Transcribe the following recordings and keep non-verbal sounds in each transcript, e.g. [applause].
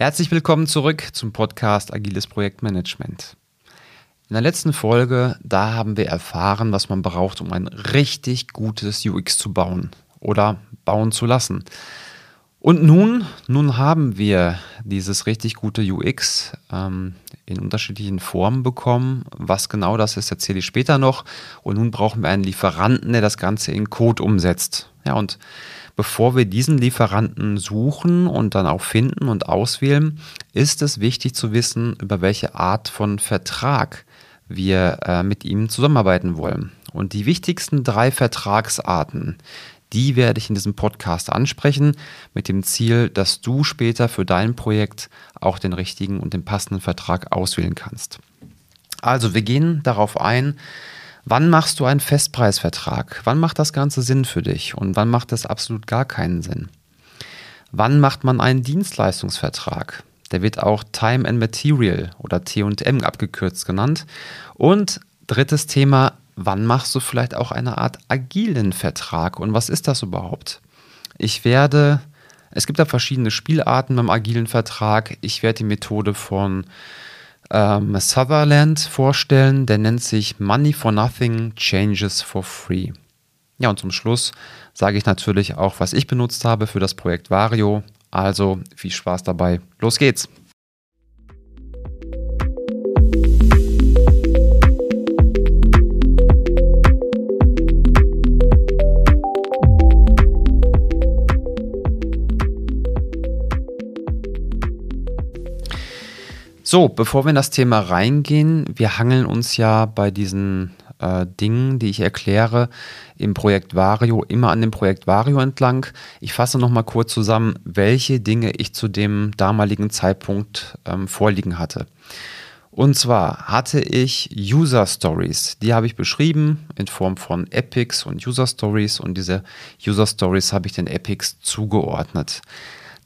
Herzlich willkommen zurück zum Podcast Agiles Projektmanagement. In der letzten Folge, da haben wir erfahren, was man braucht, um ein richtig gutes UX zu bauen oder bauen zu lassen. Und nun, nun haben wir dieses richtig gute UX ähm, in unterschiedlichen Formen bekommen. Was genau das ist, erzähle ich später noch. Und nun brauchen wir einen Lieferanten, der das Ganze in Code umsetzt. Ja, und Bevor wir diesen Lieferanten suchen und dann auch finden und auswählen, ist es wichtig zu wissen, über welche Art von Vertrag wir äh, mit ihm zusammenarbeiten wollen. Und die wichtigsten drei Vertragsarten, die werde ich in diesem Podcast ansprechen, mit dem Ziel, dass du später für dein Projekt auch den richtigen und den passenden Vertrag auswählen kannst. Also wir gehen darauf ein, Wann machst du einen Festpreisvertrag? Wann macht das Ganze Sinn für dich und wann macht es absolut gar keinen Sinn? Wann macht man einen Dienstleistungsvertrag? Der wird auch Time and Material oder TM abgekürzt genannt. Und drittes Thema, wann machst du vielleicht auch eine Art agilen Vertrag und was ist das überhaupt? Ich werde, es gibt da verschiedene Spielarten beim agilen Vertrag. Ich werde die Methode von ähm, Sutherland vorstellen. Der nennt sich Money for Nothing, Changes for Free. Ja, und zum Schluss sage ich natürlich auch, was ich benutzt habe für das Projekt Vario. Also viel Spaß dabei. Los geht's! So, bevor wir in das Thema reingehen, wir hangeln uns ja bei diesen äh, Dingen, die ich erkläre, im Projekt Vario immer an dem Projekt Vario entlang. Ich fasse nochmal kurz zusammen, welche Dinge ich zu dem damaligen Zeitpunkt ähm, vorliegen hatte. Und zwar hatte ich User Stories, die habe ich beschrieben in Form von Epics und User Stories und diese User Stories habe ich den Epics zugeordnet.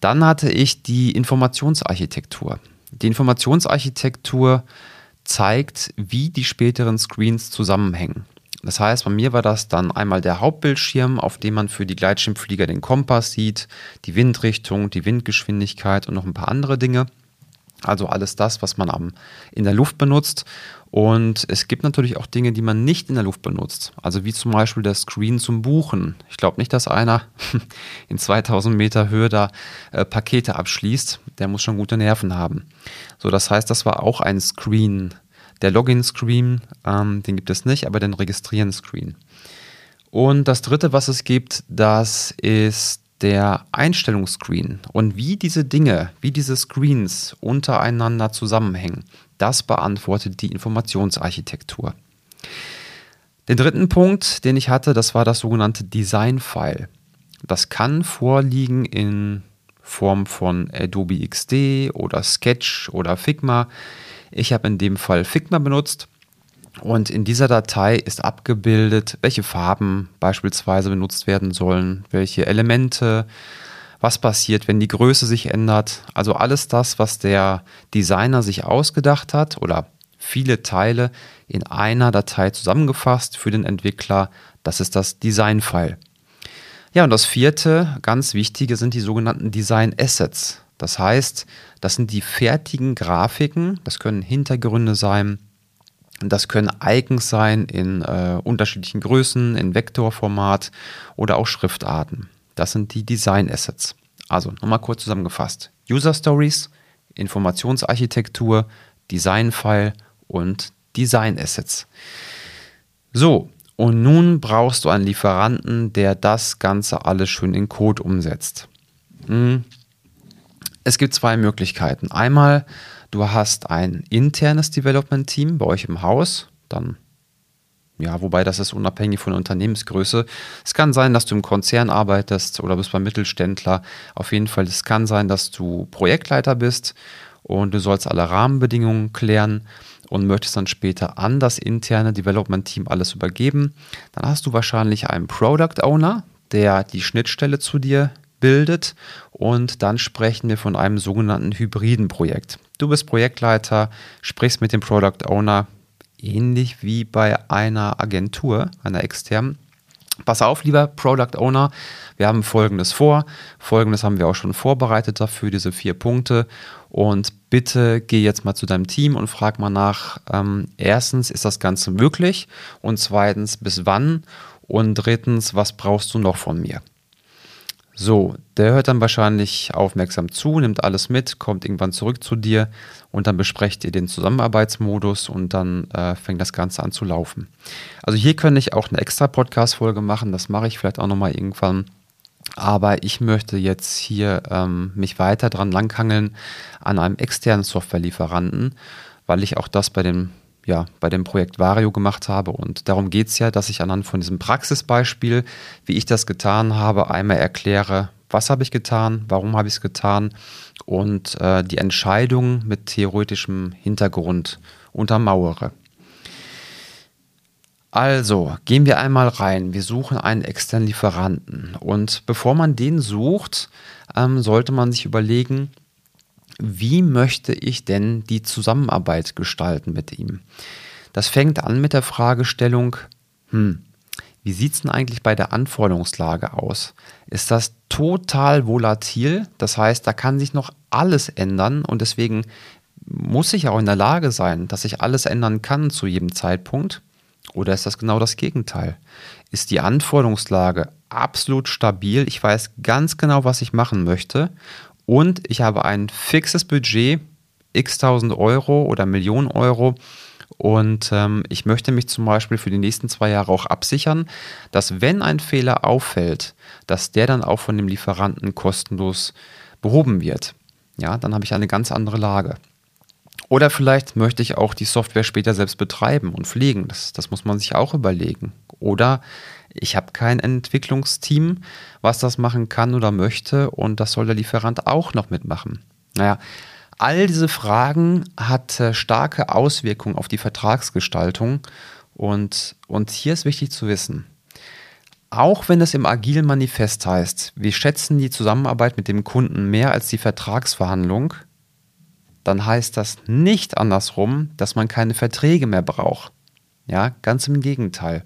Dann hatte ich die Informationsarchitektur. Die Informationsarchitektur zeigt, wie die späteren Screens zusammenhängen. Das heißt, bei mir war das dann einmal der Hauptbildschirm, auf dem man für die Gleitschirmflieger den Kompass sieht, die Windrichtung, die Windgeschwindigkeit und noch ein paar andere Dinge. Also alles das, was man am, in der Luft benutzt. Und es gibt natürlich auch Dinge, die man nicht in der Luft benutzt. Also wie zum Beispiel der Screen zum Buchen. Ich glaube nicht, dass einer [laughs] in 2000 Meter Höhe da äh, Pakete abschließt. Der muss schon gute Nerven haben. So, das heißt, das war auch ein Screen. Der Login-Screen, ähm, den gibt es nicht, aber den Registrieren-Screen. Und das dritte, was es gibt, das ist der Einstellungsscreen und wie diese Dinge, wie diese Screens untereinander zusammenhängen, das beantwortet die Informationsarchitektur. Den dritten Punkt, den ich hatte, das war das sogenannte Design-File. Das kann vorliegen in Form von Adobe XD oder Sketch oder Figma. Ich habe in dem Fall Figma benutzt und in dieser Datei ist abgebildet, welche Farben beispielsweise benutzt werden sollen, welche Elemente, was passiert, wenn die Größe sich ändert. Also alles das, was der Designer sich ausgedacht hat oder viele Teile in einer Datei zusammengefasst für den Entwickler. Das ist das Design-File. Ja, und das vierte, ganz wichtige, sind die sogenannten Design Assets. Das heißt, das sind die fertigen Grafiken, das können Hintergründe sein, das können Icons sein in äh, unterschiedlichen Größen, in Vektorformat oder auch Schriftarten. Das sind die Design Assets. Also nochmal kurz zusammengefasst. User Stories, Informationsarchitektur, Design File und Design Assets. So, und nun brauchst du einen Lieferanten, der das Ganze alles schön in Code umsetzt. Hm. Es gibt zwei Möglichkeiten. Einmal Du hast ein internes Development-Team bei euch im Haus, dann ja, wobei das ist unabhängig von Unternehmensgröße. Es kann sein, dass du im Konzern arbeitest oder bist beim Mittelständler. Auf jeden Fall, es kann sein, dass du Projektleiter bist und du sollst alle Rahmenbedingungen klären und möchtest dann später an das interne Development Team alles übergeben. Dann hast du wahrscheinlich einen Product Owner, der die Schnittstelle zu dir bildet und dann sprechen wir von einem sogenannten hybriden Projekt. Du bist Projektleiter, sprichst mit dem Product Owner, ähnlich wie bei einer Agentur, einer externen. Pass auf, lieber Product Owner, wir haben Folgendes vor. Folgendes haben wir auch schon vorbereitet dafür, diese vier Punkte. Und bitte geh jetzt mal zu deinem Team und frag mal nach, ähm, erstens, ist das Ganze möglich? Und zweitens, bis wann? Und drittens, was brauchst du noch von mir? So, der hört dann wahrscheinlich aufmerksam zu, nimmt alles mit, kommt irgendwann zurück zu dir und dann besprecht ihr den Zusammenarbeitsmodus und dann äh, fängt das Ganze an zu laufen. Also hier könnte ich auch eine extra Podcast-Folge machen, das mache ich vielleicht auch nochmal irgendwann. Aber ich möchte jetzt hier ähm, mich weiter dran langhangeln an einem externen Softwarelieferanten, weil ich auch das bei dem ja, bei dem Projekt Vario gemacht habe. Und darum geht es ja, dass ich anhand von diesem Praxisbeispiel, wie ich das getan habe, einmal erkläre, was habe ich getan, warum habe ich es getan und äh, die Entscheidung mit theoretischem Hintergrund untermauere. Also, gehen wir einmal rein. Wir suchen einen externen Lieferanten. Und bevor man den sucht, ähm, sollte man sich überlegen, wie möchte ich denn die Zusammenarbeit gestalten mit ihm? Das fängt an mit der Fragestellung, hm, wie sieht es denn eigentlich bei der Anforderungslage aus? Ist das total volatil? Das heißt, da kann sich noch alles ändern und deswegen muss ich auch in der Lage sein, dass ich alles ändern kann zu jedem Zeitpunkt. Oder ist das genau das Gegenteil? Ist die Anforderungslage absolut stabil? Ich weiß ganz genau, was ich machen möchte und ich habe ein fixes Budget, x tausend Euro oder Millionen Euro. Und ähm, ich möchte mich zum Beispiel für die nächsten zwei Jahre auch absichern, dass wenn ein Fehler auffällt, dass der dann auch von dem Lieferanten kostenlos behoben wird. Ja, dann habe ich eine ganz andere Lage. Oder vielleicht möchte ich auch die Software später selbst betreiben und pflegen. Das, das muss man sich auch überlegen. Oder ich habe kein Entwicklungsteam, was das machen kann oder möchte und das soll der Lieferant auch noch mitmachen. Naja, all diese Fragen hat äh, starke Auswirkungen auf die Vertragsgestaltung und, und hier ist wichtig zu wissen, auch wenn es im agilen Manifest heißt, wir schätzen die Zusammenarbeit mit dem Kunden mehr als die Vertragsverhandlung, dann heißt das nicht andersrum, dass man keine Verträge mehr braucht. Ja, ganz im Gegenteil.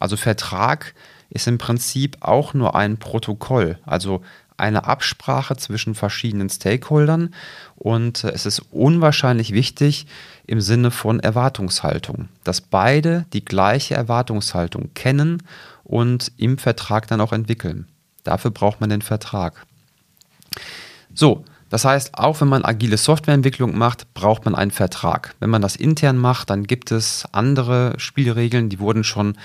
Also Vertrag ist im Prinzip auch nur ein Protokoll, also eine Absprache zwischen verschiedenen Stakeholdern und es ist unwahrscheinlich wichtig im Sinne von Erwartungshaltung, dass beide die gleiche Erwartungshaltung kennen und im Vertrag dann auch entwickeln. Dafür braucht man den Vertrag. So, das heißt, auch wenn man agile Softwareentwicklung macht, braucht man einen Vertrag. Wenn man das intern macht, dann gibt es andere Spielregeln, die wurden schon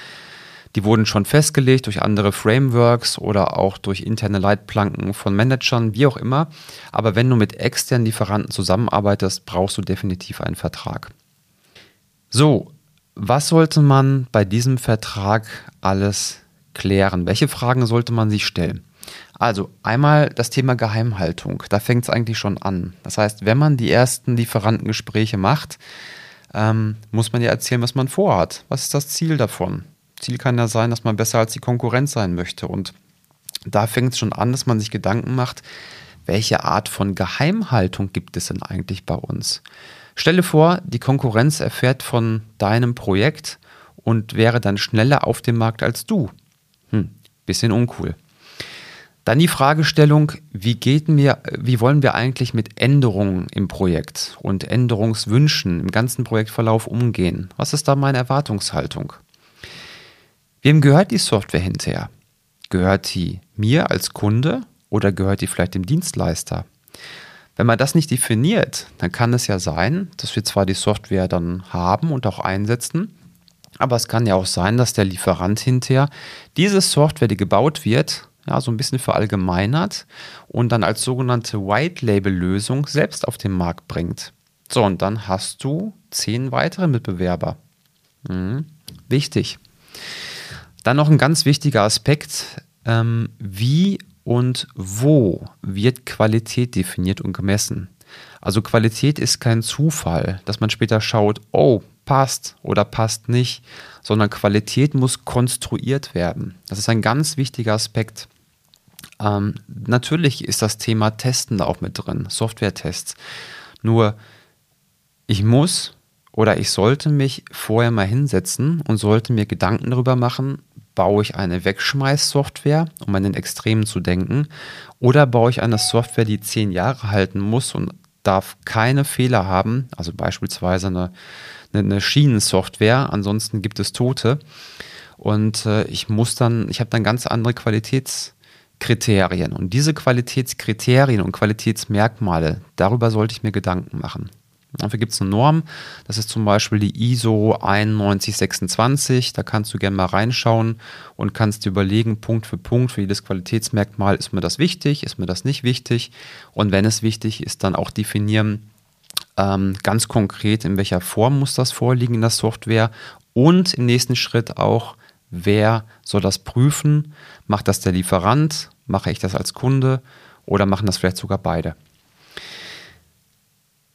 die wurden schon festgelegt durch andere Frameworks oder auch durch interne Leitplanken von Managern, wie auch immer. Aber wenn du mit externen Lieferanten zusammenarbeitest, brauchst du definitiv einen Vertrag. So, was sollte man bei diesem Vertrag alles klären? Welche Fragen sollte man sich stellen? Also einmal das Thema Geheimhaltung. Da fängt es eigentlich schon an. Das heißt, wenn man die ersten Lieferantengespräche macht, ähm, muss man ja erzählen, was man vorhat. Was ist das Ziel davon? Ziel kann ja sein, dass man besser als die Konkurrenz sein möchte. Und da fängt es schon an, dass man sich Gedanken macht, welche Art von Geheimhaltung gibt es denn eigentlich bei uns? Stelle vor, die Konkurrenz erfährt von deinem Projekt und wäre dann schneller auf dem Markt als du. Hm, bisschen uncool. Dann die Fragestellung, wie, geht mir, wie wollen wir eigentlich mit Änderungen im Projekt und Änderungswünschen im ganzen Projektverlauf umgehen? Was ist da meine Erwartungshaltung? Wem gehört die Software hinterher? Gehört die mir als Kunde oder gehört die vielleicht dem Dienstleister? Wenn man das nicht definiert, dann kann es ja sein, dass wir zwar die Software dann haben und auch einsetzen, aber es kann ja auch sein, dass der Lieferant hinterher diese Software, die gebaut wird, ja, so ein bisschen verallgemeinert und dann als sogenannte White-Label-Lösung selbst auf den Markt bringt. So, und dann hast du zehn weitere Mitbewerber. Mhm. Wichtig. Dann noch ein ganz wichtiger Aspekt, ähm, wie und wo wird Qualität definiert und gemessen. Also Qualität ist kein Zufall, dass man später schaut, oh, passt oder passt nicht, sondern Qualität muss konstruiert werden. Das ist ein ganz wichtiger Aspekt. Ähm, natürlich ist das Thema Testen da auch mit drin, Software-Tests. Nur ich muss oder ich sollte mich vorher mal hinsetzen und sollte mir Gedanken darüber machen, baue ich eine Wegschmeißsoftware, um an den Extremen zu denken, oder baue ich eine Software, die zehn Jahre halten muss und darf keine Fehler haben, also beispielsweise eine, eine Schienensoftware, ansonsten gibt es Tote. Und äh, ich muss dann, ich habe dann ganz andere Qualitätskriterien. Und diese Qualitätskriterien und Qualitätsmerkmale, darüber sollte ich mir Gedanken machen. Dafür gibt es eine Norm, das ist zum Beispiel die ISO 9126. Da kannst du gerne mal reinschauen und kannst dir überlegen, Punkt für Punkt, für jedes Qualitätsmerkmal, ist mir das wichtig, ist mir das nicht wichtig? Und wenn es wichtig ist, dann auch definieren, ähm, ganz konkret, in welcher Form muss das vorliegen in der Software und im nächsten Schritt auch, wer soll das prüfen? Macht das der Lieferant? Mache ich das als Kunde? Oder machen das vielleicht sogar beide?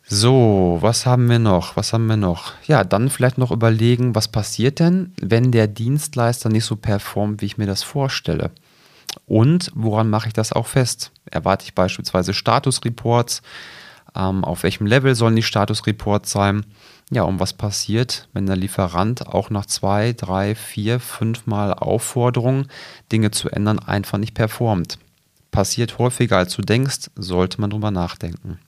So, was haben wir noch? Was haben wir noch? Ja, dann vielleicht noch überlegen, was passiert denn, wenn der Dienstleister nicht so performt, wie ich mir das vorstelle? Und woran mache ich das auch fest? Erwarte ich beispielsweise Statusreports? Ähm, auf welchem Level sollen die Statusreports sein? Ja, und was passiert, wenn der Lieferant auch nach zwei, drei, vier, fünf Mal Aufforderungen, Dinge zu ändern, einfach nicht performt? Passiert häufiger als du denkst, sollte man drüber nachdenken.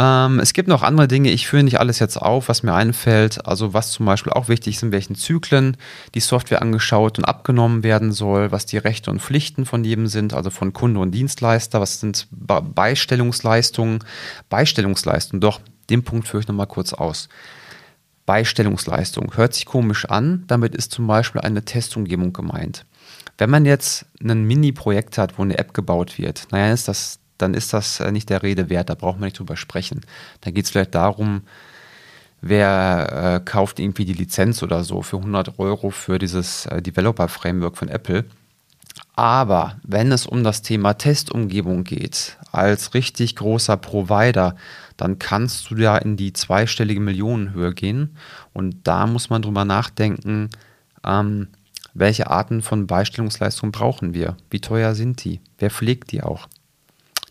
Ähm, es gibt noch andere Dinge, ich führe nicht alles jetzt auf, was mir einfällt. Also was zum Beispiel auch wichtig ist, in welchen Zyklen die Software angeschaut und abgenommen werden soll, was die Rechte und Pflichten von jedem sind, also von Kunde und Dienstleister, was sind Be Beistellungsleistungen. Beistellungsleistungen, doch, den Punkt führe ich nochmal kurz aus. Beistellungsleistung hört sich komisch an, damit ist zum Beispiel eine Testumgebung gemeint. Wenn man jetzt ein Mini-Projekt hat, wo eine App gebaut wird, naja, ist das dann ist das äh, nicht der Rede wert, da braucht man nicht drüber sprechen. Da geht es vielleicht darum, wer äh, kauft irgendwie die Lizenz oder so für 100 Euro für dieses äh, Developer-Framework von Apple. Aber wenn es um das Thema Testumgebung geht, als richtig großer Provider, dann kannst du ja in die zweistellige Millionenhöhe gehen. Und da muss man drüber nachdenken, ähm, welche Arten von Beistellungsleistungen brauchen wir? Wie teuer sind die? Wer pflegt die auch?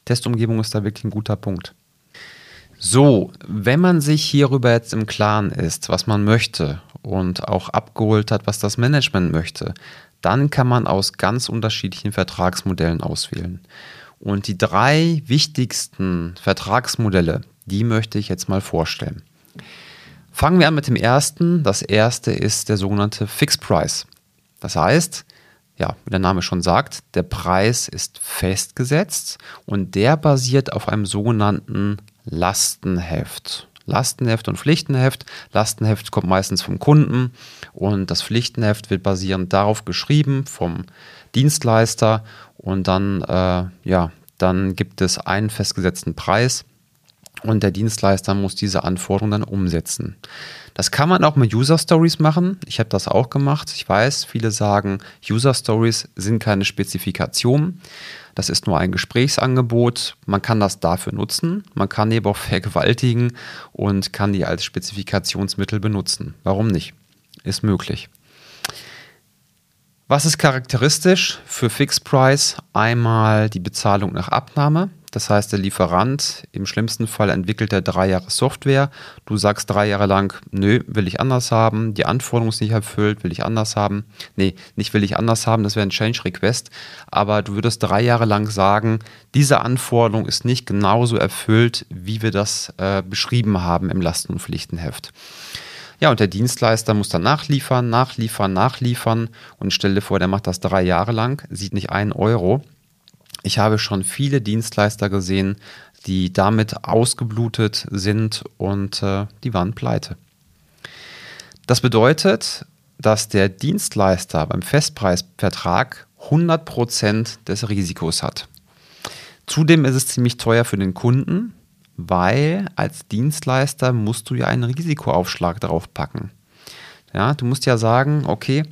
Testumgebung ist da wirklich ein guter Punkt. So, wenn man sich hierüber jetzt im Klaren ist, was man möchte und auch abgeholt hat, was das Management möchte, dann kann man aus ganz unterschiedlichen Vertragsmodellen auswählen. Und die drei wichtigsten Vertragsmodelle, die möchte ich jetzt mal vorstellen. Fangen wir an mit dem ersten. Das erste ist der sogenannte Fixed Price. Das heißt, ja, wie der Name schon sagt, der Preis ist festgesetzt und der basiert auf einem sogenannten Lastenheft. Lastenheft und Pflichtenheft. Lastenheft kommt meistens vom Kunden und das Pflichtenheft wird basierend darauf geschrieben vom Dienstleister und dann, äh, ja, dann gibt es einen festgesetzten Preis und der Dienstleister muss diese Anforderungen dann umsetzen. Das kann man auch mit User Stories machen. Ich habe das auch gemacht. Ich weiß, viele sagen, User Stories sind keine Spezifikation. Das ist nur ein Gesprächsangebot. Man kann das dafür nutzen. Man kann die aber auch [laughs] vergewaltigen und kann die als Spezifikationsmittel benutzen. Warum nicht? Ist möglich. Was ist charakteristisch für Fixed Price? Einmal die Bezahlung nach Abnahme. Das heißt, der Lieferant, im schlimmsten Fall entwickelt er drei Jahre Software. Du sagst drei Jahre lang, nö, will ich anders haben. Die Anforderung ist nicht erfüllt, will ich anders haben. Nee, nicht will ich anders haben, das wäre ein Change Request. Aber du würdest drei Jahre lang sagen, diese Anforderung ist nicht genauso erfüllt, wie wir das äh, beschrieben haben im Lasten- und Pflichtenheft. Ja, und der Dienstleister muss dann nachliefern, nachliefern, nachliefern. Und stell dir vor, der macht das drei Jahre lang, sieht nicht einen Euro ich habe schon viele Dienstleister gesehen, die damit ausgeblutet sind und äh, die waren pleite. Das bedeutet, dass der Dienstleister beim Festpreisvertrag 100% des Risikos hat. Zudem ist es ziemlich teuer für den Kunden, weil als Dienstleister musst du ja einen Risikoaufschlag draufpacken. Ja, du musst ja sagen, okay,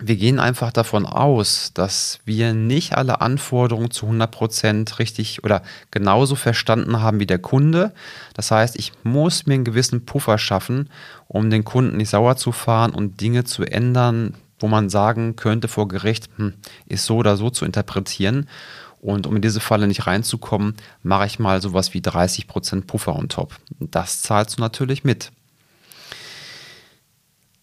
wir gehen einfach davon aus, dass wir nicht alle Anforderungen zu 100% richtig oder genauso verstanden haben wie der Kunde. Das heißt, ich muss mir einen gewissen Puffer schaffen, um den Kunden nicht sauer zu fahren und Dinge zu ändern, wo man sagen könnte vor Gericht, hm, ist so oder so zu interpretieren. Und um in diese Falle nicht reinzukommen, mache ich mal sowas wie 30% Puffer on top. Das zahlst du natürlich mit.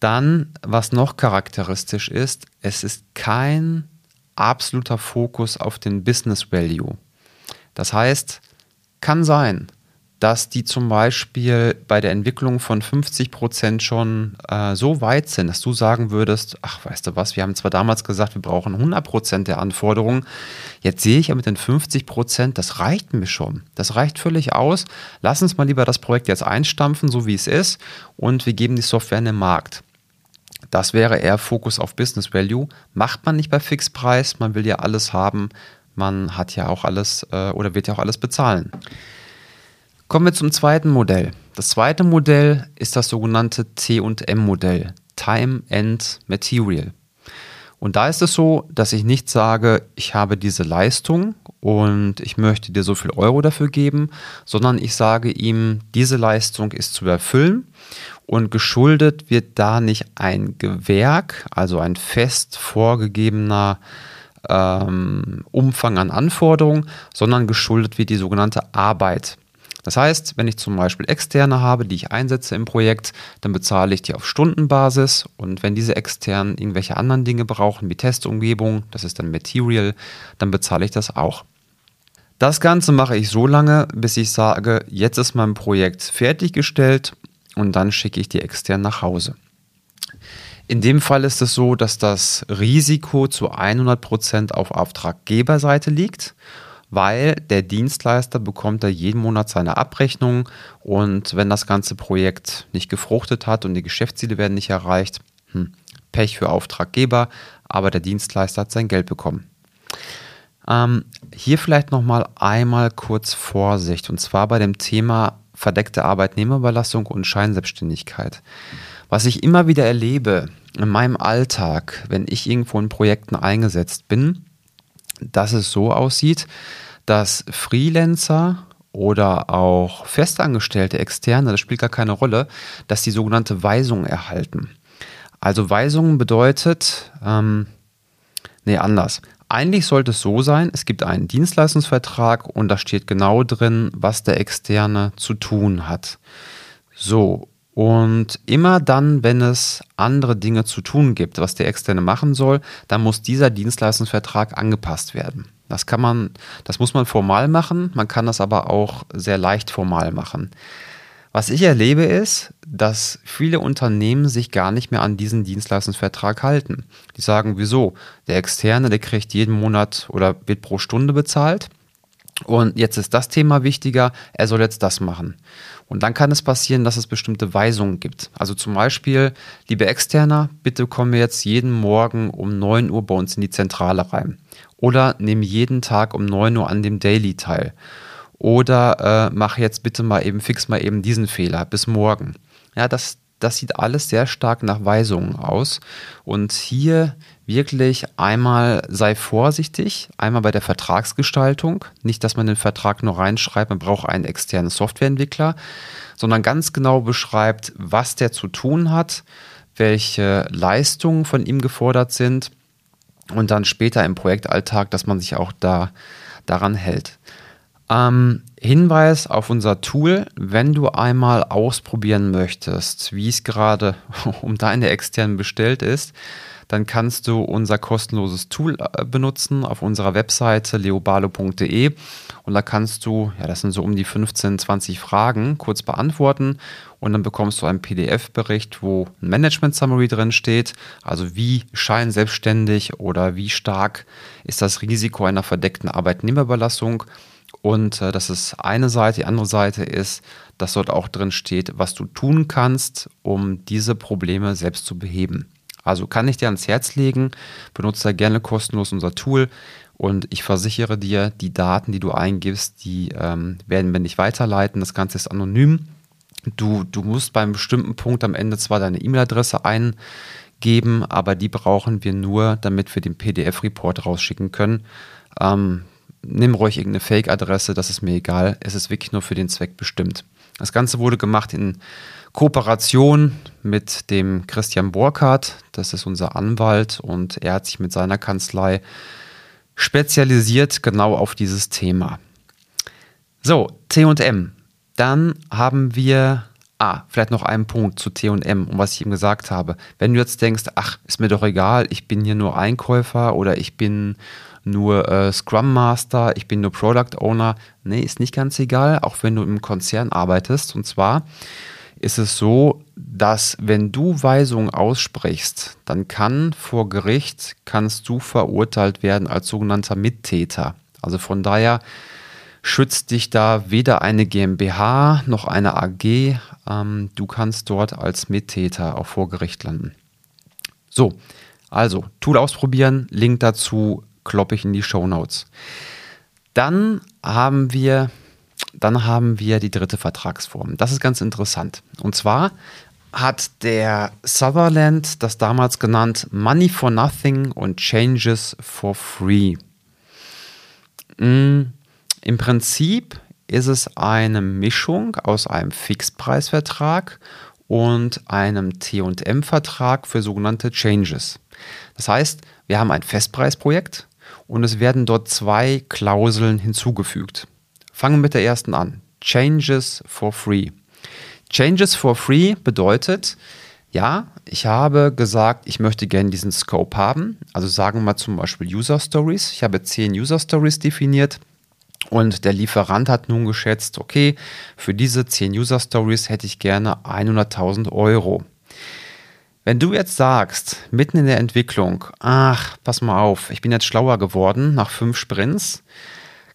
Dann, was noch charakteristisch ist, es ist kein absoluter Fokus auf den Business Value. Das heißt, kann sein, dass die zum Beispiel bei der Entwicklung von 50 Prozent schon äh, so weit sind, dass du sagen würdest, ach, weißt du was, wir haben zwar damals gesagt, wir brauchen 100 Prozent der Anforderungen, jetzt sehe ich ja mit den 50 Prozent, das reicht mir schon. Das reicht völlig aus. Lass uns mal lieber das Projekt jetzt einstampfen, so wie es ist, und wir geben die Software in den Markt. Das wäre eher Fokus auf Business Value. Macht man nicht bei Fixpreis, man will ja alles haben, man hat ja auch alles äh, oder wird ja auch alles bezahlen. Kommen wir zum zweiten Modell. Das zweite Modell ist das sogenannte T&M-Modell, Time and Material. Und da ist es so, dass ich nicht sage, ich habe diese Leistung und ich möchte dir so viel Euro dafür geben, sondern ich sage ihm, diese Leistung ist zu erfüllen und geschuldet wird da nicht ein Gewerk, also ein fest vorgegebener ähm, Umfang an Anforderungen, sondern geschuldet wird die sogenannte Arbeit. Das heißt, wenn ich zum Beispiel Externe habe, die ich einsetze im Projekt, dann bezahle ich die auf Stundenbasis und wenn diese Externen irgendwelche anderen Dinge brauchen, wie Testumgebung, das ist dann Material, dann bezahle ich das auch. Das Ganze mache ich so lange, bis ich sage, jetzt ist mein Projekt fertiggestellt und dann schicke ich die extern nach Hause. In dem Fall ist es so, dass das Risiko zu 100% auf Auftraggeberseite liegt weil der Dienstleister bekommt da jeden Monat seine Abrechnung und wenn das ganze Projekt nicht gefruchtet hat und die Geschäftsziele werden nicht erreicht, hm, Pech für Auftraggeber, aber der Dienstleister hat sein Geld bekommen. Ähm, hier vielleicht nochmal einmal kurz Vorsicht und zwar bei dem Thema verdeckte Arbeitnehmerüberlassung und Scheinselbstständigkeit. Was ich immer wieder erlebe in meinem Alltag, wenn ich irgendwo in Projekten eingesetzt bin, dass es so aussieht, dass Freelancer oder auch festangestellte Externe, das spielt gar keine Rolle, dass die sogenannte Weisung erhalten. Also Weisung bedeutet, ähm, nee, anders. Eigentlich sollte es so sein, es gibt einen Dienstleistungsvertrag und da steht genau drin, was der Externe zu tun hat. So, und immer dann, wenn es andere Dinge zu tun gibt, was der Externe machen soll, dann muss dieser Dienstleistungsvertrag angepasst werden. Das kann man, das muss man formal machen, man kann das aber auch sehr leicht formal machen. Was ich erlebe ist, dass viele Unternehmen sich gar nicht mehr an diesen Dienstleistungsvertrag halten. Die sagen, wieso? Der Externe, der kriegt jeden Monat oder wird pro Stunde bezahlt. Und jetzt ist das Thema wichtiger, er soll jetzt das machen. Und dann kann es passieren, dass es bestimmte Weisungen gibt. Also zum Beispiel, liebe Externer, bitte kommen wir jetzt jeden Morgen um 9 Uhr bei uns in die Zentrale rein. Oder nehme jeden Tag um 9 Uhr an dem Daily teil. Oder äh, mache jetzt bitte mal eben, fix mal eben diesen Fehler. Bis morgen. Ja, das, das sieht alles sehr stark nach Weisungen aus. Und hier wirklich einmal sei vorsichtig, einmal bei der Vertragsgestaltung. Nicht, dass man den Vertrag nur reinschreibt, man braucht einen externen Softwareentwickler, sondern ganz genau beschreibt, was der zu tun hat, welche Leistungen von ihm gefordert sind und dann später im Projektalltag, dass man sich auch da daran hält. Ähm, Hinweis auf unser Tool, wenn du einmal ausprobieren möchtest, wie es gerade [laughs] um deine externen bestellt ist, dann kannst du unser kostenloses Tool äh, benutzen auf unserer Webseite leobalo.de und da kannst du, ja, das sind so um die 15, 20 Fragen, kurz beantworten. Und dann bekommst du einen PDF-Bericht, wo ein Management-Summary drin steht, also wie scheinselbstständig oder wie stark ist das Risiko einer verdeckten Arbeitnehmerüberlassung und äh, das ist eine Seite. Die andere Seite ist, dass dort auch drin steht, was du tun kannst, um diese Probleme selbst zu beheben. Also kann ich dir ans Herz legen, benutze da gerne kostenlos unser Tool und ich versichere dir, die Daten, die du eingibst, die ähm, werden wir nicht weiterleiten. Das Ganze ist anonym. Du, du musst beim bestimmten Punkt am Ende zwar deine E-Mail-Adresse eingeben, aber die brauchen wir nur, damit wir den PDF-Report rausschicken können. Ähm, nimm ruhig irgendeine Fake-Adresse, das ist mir egal. Es ist wirklich nur für den Zweck bestimmt. Das Ganze wurde gemacht in Kooperation mit dem Christian Burkhardt. Das ist unser Anwalt und er hat sich mit seiner Kanzlei spezialisiert genau auf dieses Thema. So, T&M. Dann haben wir Ah, vielleicht noch einen Punkt zu TM und was ich eben gesagt habe. Wenn du jetzt denkst, ach, ist mir doch egal, ich bin hier nur Einkäufer oder ich bin nur äh, Scrum Master, ich bin nur Product Owner. Nee, ist nicht ganz egal, auch wenn du im Konzern arbeitest. Und zwar ist es so, dass wenn du Weisungen aussprichst, dann kann vor Gericht, kannst du verurteilt werden als sogenannter Mittäter. Also von daher schützt dich da weder eine GmbH noch eine AG. Ähm, du kannst dort als Mittäter auch vor Gericht landen. So, also Tool ausprobieren, Link dazu kloppe ich in die Show Notes. Dann haben wir, dann haben wir die dritte Vertragsform. Das ist ganz interessant. Und zwar hat der Sutherland das damals genannt Money for Nothing und Changes for Free. Mm, Im Prinzip ist es eine Mischung aus einem Fixpreisvertrag und einem TM-Vertrag für sogenannte Changes. Das heißt, wir haben ein Festpreisprojekt und es werden dort zwei Klauseln hinzugefügt. Fangen wir mit der ersten an. Changes for free. Changes for free bedeutet, ja, ich habe gesagt, ich möchte gerne diesen Scope haben. Also sagen wir mal zum Beispiel User Stories. Ich habe zehn User Stories definiert. Und der Lieferant hat nun geschätzt, okay, für diese 10 User Stories hätte ich gerne 100.000 Euro. Wenn du jetzt sagst, mitten in der Entwicklung, ach, pass mal auf, ich bin jetzt schlauer geworden nach fünf Sprints,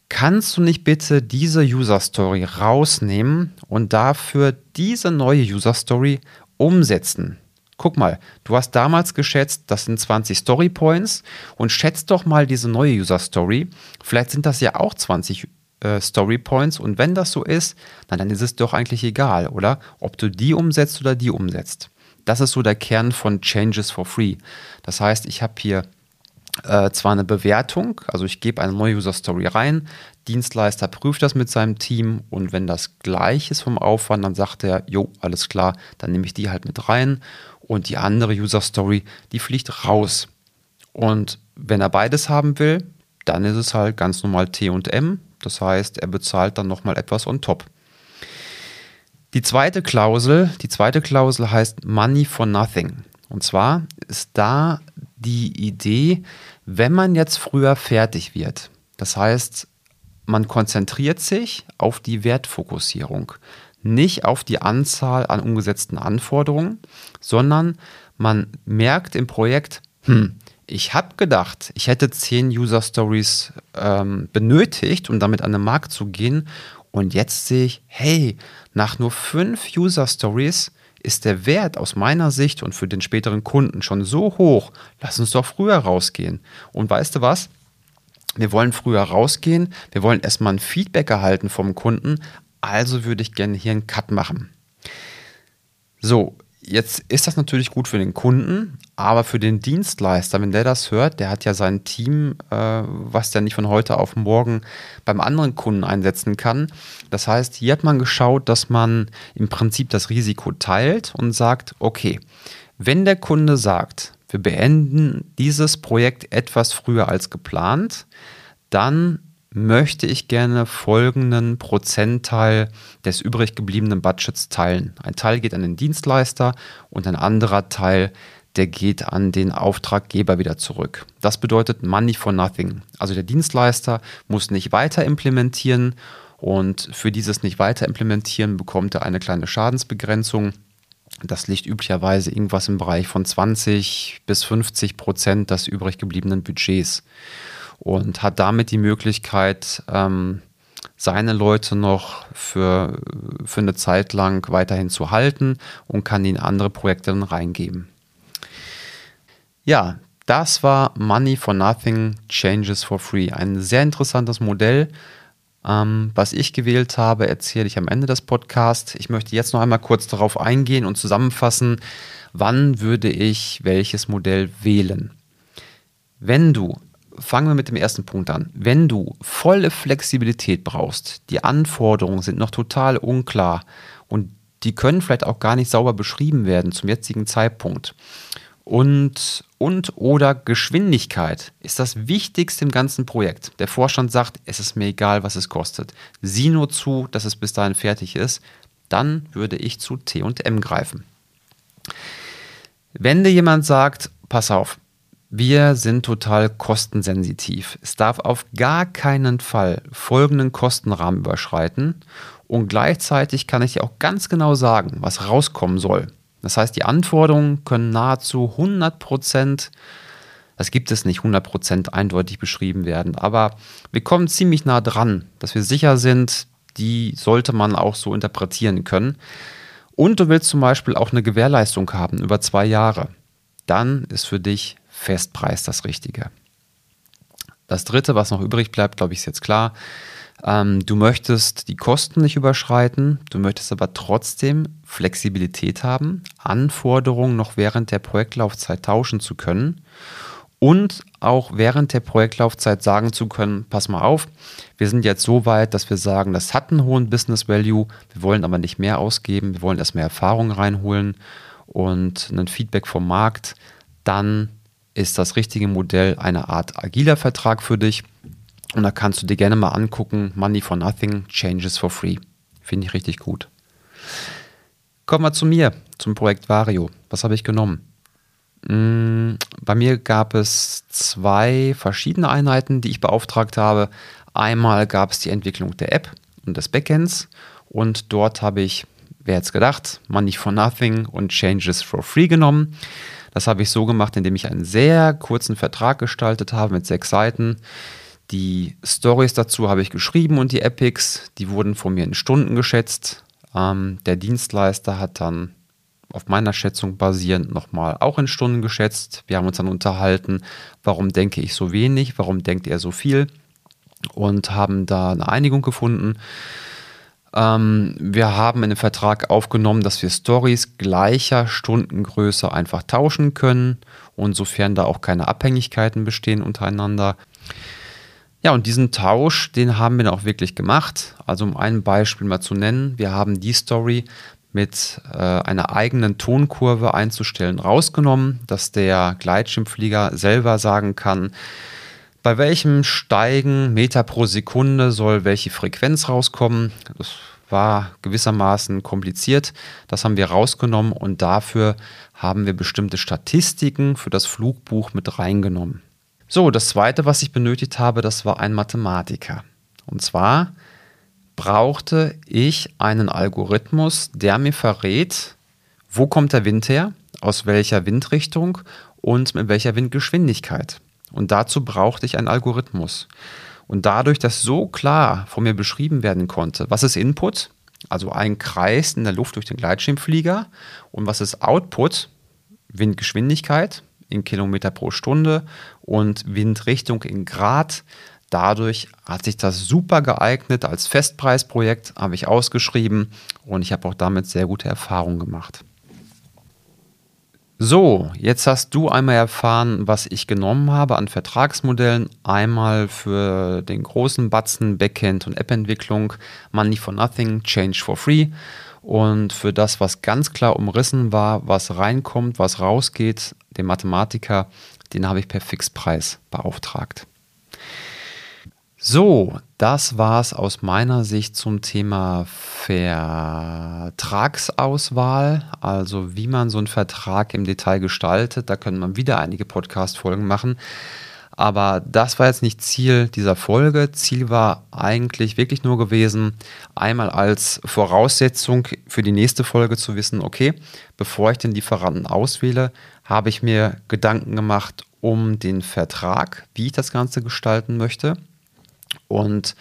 kannst du nicht bitte diese User Story rausnehmen und dafür diese neue User Story umsetzen? Guck mal, du hast damals geschätzt, das sind 20 Story Points und schätzt doch mal diese neue User Story. Vielleicht sind das ja auch 20 äh, Story Points und wenn das so ist, na, dann ist es doch eigentlich egal, oder? Ob du die umsetzt oder die umsetzt. Das ist so der Kern von Changes for Free. Das heißt, ich habe hier äh, zwar eine Bewertung, also ich gebe eine neue User Story rein, Dienstleister prüft das mit seinem Team und wenn das gleich ist vom Aufwand, dann sagt er, jo, alles klar, dann nehme ich die halt mit rein und die andere User Story, die fliegt raus. Und wenn er beides haben will, dann ist es halt ganz normal T und M, das heißt, er bezahlt dann nochmal etwas on top. Die zweite Klausel, die zweite Klausel heißt Money for Nothing. Und zwar ist da die Idee, wenn man jetzt früher fertig wird, das heißt, man konzentriert sich auf die Wertfokussierung, nicht auf die Anzahl an umgesetzten Anforderungen, sondern man merkt im Projekt, hm, ich habe gedacht, ich hätte zehn User Stories ähm, benötigt, um damit an den Markt zu gehen. Und jetzt sehe ich, hey, nach nur fünf User Stories ist der Wert aus meiner Sicht und für den späteren Kunden schon so hoch, lass uns doch früher rausgehen. Und weißt du was? Wir wollen früher rausgehen, wir wollen erstmal ein Feedback erhalten vom Kunden, also würde ich gerne hier einen Cut machen. So, Jetzt ist das natürlich gut für den Kunden, aber für den Dienstleister, wenn der das hört, der hat ja sein Team, äh, was der nicht von heute auf morgen beim anderen Kunden einsetzen kann. Das heißt, hier hat man geschaut, dass man im Prinzip das Risiko teilt und sagt, okay, wenn der Kunde sagt, wir beenden dieses Projekt etwas früher als geplant, dann möchte ich gerne folgenden Prozentteil des übrig gebliebenen Budgets teilen. Ein Teil geht an den Dienstleister und ein anderer Teil, der geht an den Auftraggeber wieder zurück. Das bedeutet Money for Nothing. Also der Dienstleister muss nicht weiter implementieren und für dieses nicht weiter implementieren bekommt er eine kleine Schadensbegrenzung. Das liegt üblicherweise irgendwas im Bereich von 20 bis 50 Prozent des übrig gebliebenen Budgets und hat damit die Möglichkeit, ähm, seine Leute noch für, für eine Zeit lang weiterhin zu halten und kann ihnen andere Projekte dann reingeben. Ja, das war Money for Nothing, Changes for Free. Ein sehr interessantes Modell. Ähm, was ich gewählt habe, erzähle ich am Ende des Podcasts. Ich möchte jetzt noch einmal kurz darauf eingehen und zusammenfassen, wann würde ich welches Modell wählen. Wenn du fangen wir mit dem ersten Punkt an. Wenn du volle Flexibilität brauchst, die Anforderungen sind noch total unklar und die können vielleicht auch gar nicht sauber beschrieben werden zum jetzigen Zeitpunkt. Und, und oder Geschwindigkeit ist das Wichtigste im ganzen Projekt. Der Vorstand sagt, es ist mir egal, was es kostet. Sieh nur zu, dass es bis dahin fertig ist. dann würde ich zu TM greifen. Wenn dir jemand sagt, pass auf, wir sind total kostensensitiv. Es darf auf gar keinen Fall folgenden Kostenrahmen überschreiten und gleichzeitig kann ich dir auch ganz genau sagen, was rauskommen soll. Das heißt, die Anforderungen können nahezu 100 Prozent, das gibt es nicht 100 Prozent eindeutig beschrieben werden, aber wir kommen ziemlich nah dran, dass wir sicher sind, die sollte man auch so interpretieren können. Und du willst zum Beispiel auch eine Gewährleistung haben über zwei Jahre. Dann ist für dich Festpreis das Richtige. Das dritte, was noch übrig bleibt, glaube ich, ist jetzt klar. Ähm, du möchtest die Kosten nicht überschreiten, du möchtest aber trotzdem Flexibilität haben, Anforderungen noch während der Projektlaufzeit tauschen zu können und auch während der Projektlaufzeit sagen zu können, pass mal auf, wir sind jetzt so weit, dass wir sagen, das hat einen hohen Business Value, wir wollen aber nicht mehr ausgeben, wir wollen erst mehr Erfahrung reinholen und ein Feedback vom Markt, dann ist das richtige Modell eine Art agiler Vertrag für dich. Und da kannst du dir gerne mal angucken, Money for Nothing, Changes for Free. Finde ich richtig gut. Kommen wir zu mir, zum Projekt Vario. Was habe ich genommen? Mm, bei mir gab es zwei verschiedene Einheiten, die ich beauftragt habe. Einmal gab es die Entwicklung der App und des Backends und dort habe ich, wer hätte es gedacht, Money for Nothing und Changes for Free genommen. Das habe ich so gemacht, indem ich einen sehr kurzen Vertrag gestaltet habe mit sechs Seiten. Die Stories dazu habe ich geschrieben und die Epics, die wurden von mir in Stunden geschätzt. Ähm, der Dienstleister hat dann auf meiner Schätzung basierend nochmal auch in Stunden geschätzt. Wir haben uns dann unterhalten, warum denke ich so wenig, warum denkt er so viel und haben da eine Einigung gefunden. Ähm, wir haben in den Vertrag aufgenommen, dass wir Stories gleicher Stundengröße einfach tauschen können und sofern da auch keine Abhängigkeiten bestehen untereinander. Ja, und diesen Tausch, den haben wir dann auch wirklich gemacht. Also um ein Beispiel mal zu nennen, wir haben die Story mit äh, einer eigenen Tonkurve einzustellen rausgenommen, dass der Gleitschirmflieger selber sagen kann, bei welchem Steigen Meter pro Sekunde soll welche Frequenz rauskommen? Das war gewissermaßen kompliziert. Das haben wir rausgenommen und dafür haben wir bestimmte Statistiken für das Flugbuch mit reingenommen. So, das zweite, was ich benötigt habe, das war ein Mathematiker. Und zwar brauchte ich einen Algorithmus, der mir verrät, wo kommt der Wind her, aus welcher Windrichtung und mit welcher Windgeschwindigkeit. Und dazu brauchte ich einen Algorithmus. Und dadurch, dass so klar von mir beschrieben werden konnte, was ist Input, also ein Kreis in der Luft durch den Gleitschirmflieger, und was ist Output, Windgeschwindigkeit in Kilometer pro Stunde und Windrichtung in Grad. Dadurch hat sich das super geeignet als Festpreisprojekt, habe ich ausgeschrieben und ich habe auch damit sehr gute Erfahrungen gemacht. So, jetzt hast du einmal erfahren, was ich genommen habe an Vertragsmodellen. Einmal für den großen Batzen Backend und App-Entwicklung, Money for Nothing, Change for Free. Und für das, was ganz klar umrissen war, was reinkommt, was rausgeht, den Mathematiker, den habe ich per Fixpreis beauftragt. So, das war es aus meiner Sicht zum Thema Vertragsauswahl, also wie man so einen Vertrag im Detail gestaltet. Da können wir wieder einige Podcast-Folgen machen. Aber das war jetzt nicht Ziel dieser Folge. Ziel war eigentlich wirklich nur gewesen, einmal als Voraussetzung für die nächste Folge zu wissen, okay, bevor ich den Lieferanten auswähle, habe ich mir Gedanken gemacht um den Vertrag, wie ich das Ganze gestalten möchte und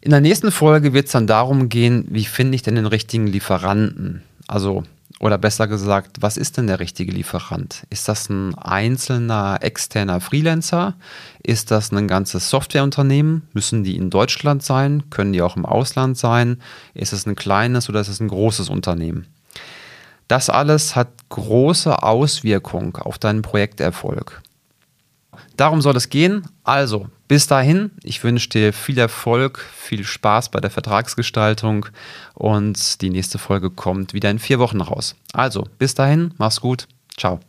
in der nächsten Folge wird es dann darum gehen, wie finde ich denn den richtigen Lieferanten? Also, oder besser gesagt, was ist denn der richtige Lieferant? Ist das ein einzelner externer Freelancer? Ist das ein ganzes Softwareunternehmen? Müssen die in Deutschland sein? Können die auch im Ausland sein? Ist es ein kleines oder ist es ein großes Unternehmen? Das alles hat große Auswirkungen auf deinen Projekterfolg. Darum soll es gehen. Also, bis dahin, ich wünsche dir viel Erfolg, viel Spaß bei der Vertragsgestaltung und die nächste Folge kommt wieder in vier Wochen raus. Also, bis dahin, mach's gut. Ciao.